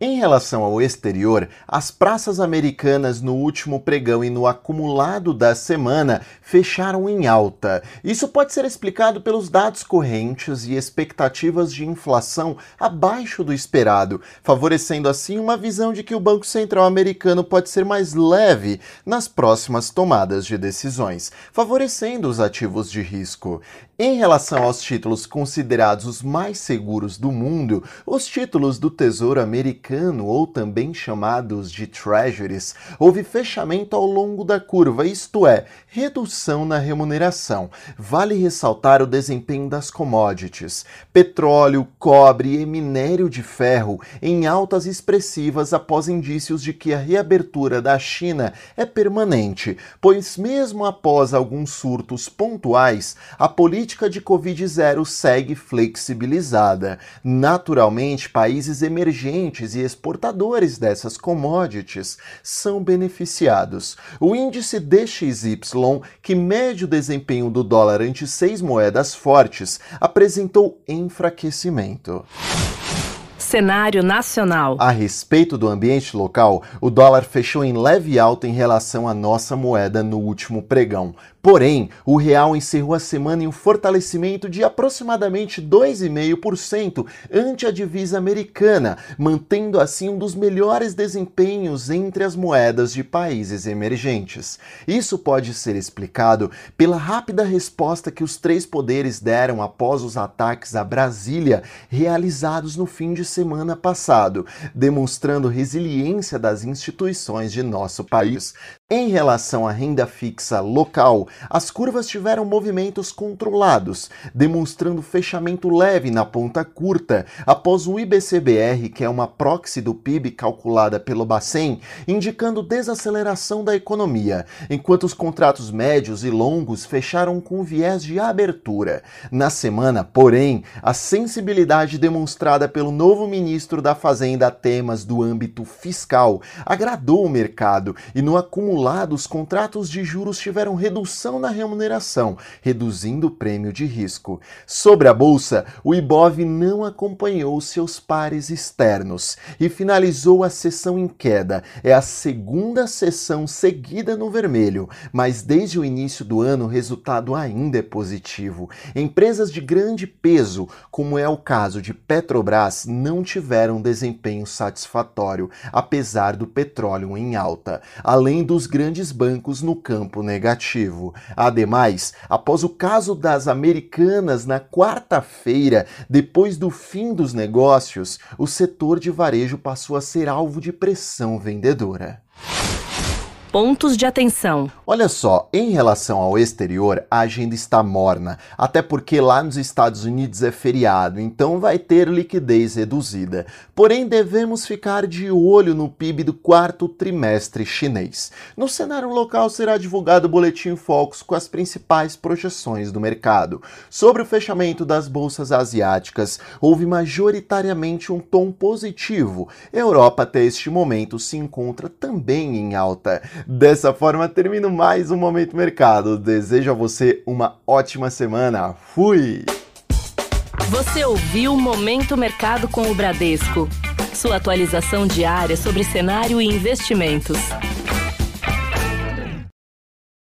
Em relação ao exterior, as praças americanas no último pregão e no acumulado da semana fecharam em alta. Isso pode ser explicado pelos dados correntes e expectativas de inflação abaixo do esperado, favorecendo assim uma visão de que o Banco Central americano pode ser mais leve nas próximas tomadas de decisões, favorecendo os ativos de risco. Em relação aos títulos considerados os mais seguros do mundo, os títulos do Tesouro Americano, ou também chamados de Treasuries, houve fechamento ao longo da curva, isto é, redução na remuneração. Vale ressaltar o desempenho das commodities: petróleo, cobre e minério de ferro em altas expressivas após indícios de que a reabertura da China é permanente, pois, mesmo após alguns surtos pontuais, a política política de Covid-0 segue flexibilizada. Naturalmente, países emergentes e exportadores dessas commodities são beneficiados. O índice DXY, que mede o desempenho do dólar ante seis moedas fortes, apresentou enfraquecimento cenário nacional. A respeito do ambiente local, o dólar fechou em leve alta em relação à nossa moeda no último pregão. Porém, o real encerrou a semana em um fortalecimento de aproximadamente 2,5% ante a divisa americana, mantendo assim um dos melhores desempenhos entre as moedas de países emergentes. Isso pode ser explicado pela rápida resposta que os três poderes deram após os ataques a Brasília realizados no fim de semana passado, demonstrando resiliência das instituições de nosso país. Em relação à renda fixa local, as curvas tiveram movimentos controlados, demonstrando fechamento leve na ponta curta, após o IBCBR, que é uma proxy do PIB calculada pelo Bacen, indicando desaceleração da economia, enquanto os contratos médios e longos fecharam com viés de abertura. Na semana, porém, a sensibilidade demonstrada pelo novo ministro da Fazenda a temas do âmbito fiscal agradou o mercado e no acumulado acumulado, os contratos de juros tiveram redução na remuneração, reduzindo o prêmio de risco. Sobre a bolsa, o Ibov não acompanhou seus pares externos e finalizou a sessão em queda. É a segunda sessão seguida no vermelho, mas desde o início do ano o resultado ainda é positivo. Empresas de grande peso, como é o caso de Petrobras, não tiveram desempenho satisfatório, apesar do petróleo em alta. Além dos grandes bancos no campo negativo. Ademais, após o caso das americanas na quarta-feira, depois do fim dos negócios, o setor de varejo passou a ser alvo de pressão vendedora. Pontos de atenção. Olha só, em relação ao exterior, a agenda está morna, até porque lá nos Estados Unidos é feriado, então vai ter liquidez reduzida. Porém, devemos ficar de olho no PIB do quarto trimestre chinês. No cenário local será divulgado o boletim Focus com as principais projeções do mercado. Sobre o fechamento das bolsas asiáticas, houve majoritariamente um tom positivo. Europa até este momento se encontra também em alta. Dessa forma, termino mais um Momento Mercado. Desejo a você uma ótima semana. Fui! Você ouviu Momento Mercado com o Bradesco. Sua atualização diária sobre cenário e investimentos.